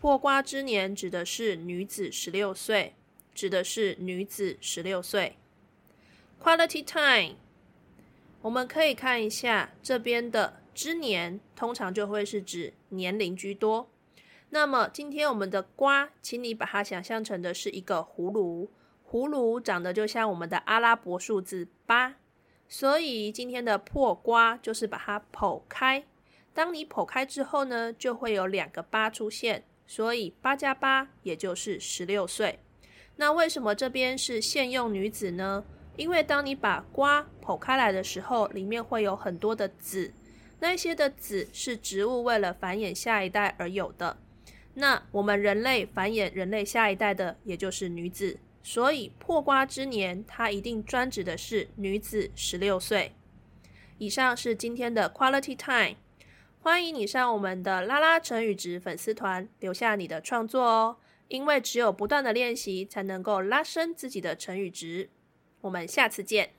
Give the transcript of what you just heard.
破瓜之年指的是女子十六岁，指的是女子十六岁。Quality time，我们可以看一下这边的“之年”，通常就会是指年龄居多。那么今天我们的瓜，请你把它想象成的是一个葫芦，葫芦长得就像我们的阿拉伯数字八。所以今天的破瓜就是把它剖开。当你剖开之后呢，就会有两个八出现。所以八加八也就是十六岁。那为什么这边是现用女子呢？因为当你把瓜剖开来的时候，里面会有很多的籽，那些的籽是植物为了繁衍下一代而有的。那我们人类繁衍人类下一代的，也就是女子。所以破瓜之年，它一定专指的是女子十六岁。以上是今天的 Quality Time，欢迎你上我们的拉拉成语值粉丝团留下你的创作哦，因为只有不断的练习，才能够拉伸自己的成语值。我们下次见。